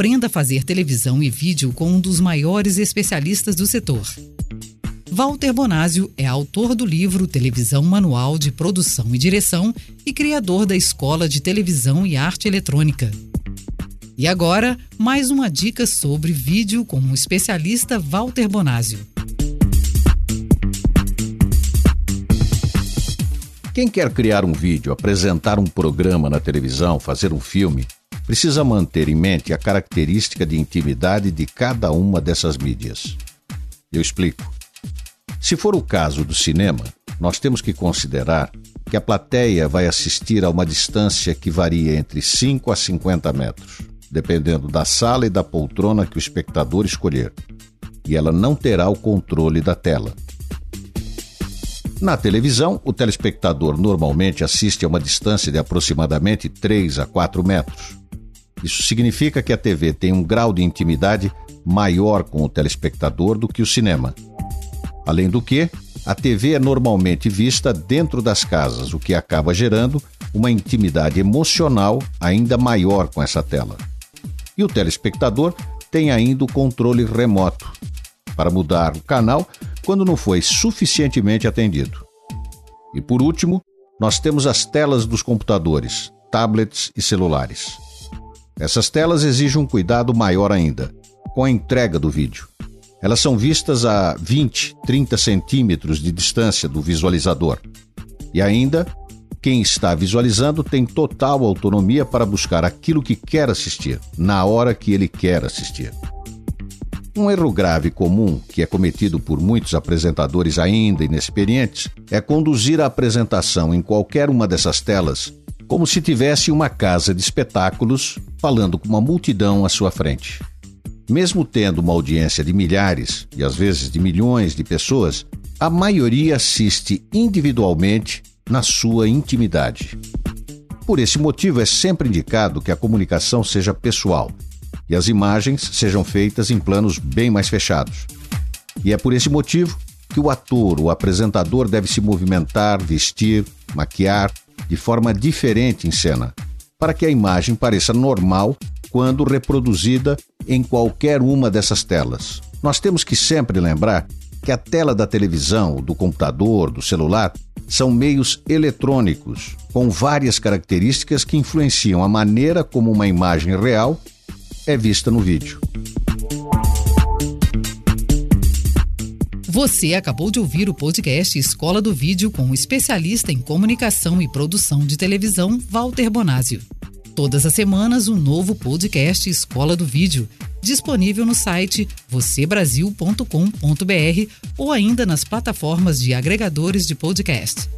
Aprenda a fazer televisão e vídeo com um dos maiores especialistas do setor. Walter Bonásio é autor do livro Televisão Manual de Produção e Direção e criador da Escola de Televisão e Arte Eletrônica. E agora, mais uma dica sobre vídeo com o especialista Walter Bonásio. Quem quer criar um vídeo, apresentar um programa na televisão, fazer um filme, precisa manter em mente a característica de intimidade de cada uma dessas mídias. Eu explico. Se for o caso do cinema, nós temos que considerar que a plateia vai assistir a uma distância que varia entre 5 a 50 metros dependendo da sala e da poltrona que o espectador escolher, e ela não terá o controle da tela. Na televisão, o telespectador normalmente assiste a uma distância de aproximadamente 3 a 4 metros. Isso significa que a TV tem um grau de intimidade maior com o telespectador do que o cinema. Além do que, a TV é normalmente vista dentro das casas, o que acaba gerando uma intimidade emocional ainda maior com essa tela e o telespectador tem ainda o controle remoto para mudar o canal quando não foi suficientemente atendido. E por último, nós temos as telas dos computadores, tablets e celulares. Essas telas exigem um cuidado maior ainda com a entrega do vídeo. Elas são vistas a 20, 30 centímetros de distância do visualizador. E ainda, quem está visualizando tem total autonomia para buscar aquilo que quer assistir, na hora que ele quer assistir. Um erro grave comum que é cometido por muitos apresentadores ainda inexperientes é conduzir a apresentação em qualquer uma dessas telas como se tivesse uma casa de espetáculos falando com uma multidão à sua frente. Mesmo tendo uma audiência de milhares e às vezes de milhões de pessoas, a maioria assiste individualmente na sua intimidade. Por esse motivo, é sempre indicado que a comunicação seja pessoal e as imagens sejam feitas em planos bem mais fechados. E é por esse motivo que o ator, o apresentador, deve se movimentar, vestir, maquiar de forma diferente em cena, para que a imagem pareça normal quando reproduzida em qualquer uma dessas telas. Nós temos que sempre lembrar que a tela da televisão, do computador, do celular são meios eletrônicos com várias características que influenciam a maneira como uma imagem real é vista no vídeo. Você acabou de ouvir o podcast Escola do Vídeo com o especialista em comunicação e produção de televisão, Walter Bonásio. Todas as semanas, um novo podcast Escola do Vídeo, disponível no site vocêbrasil.com.br ou ainda nas plataformas de agregadores de podcast.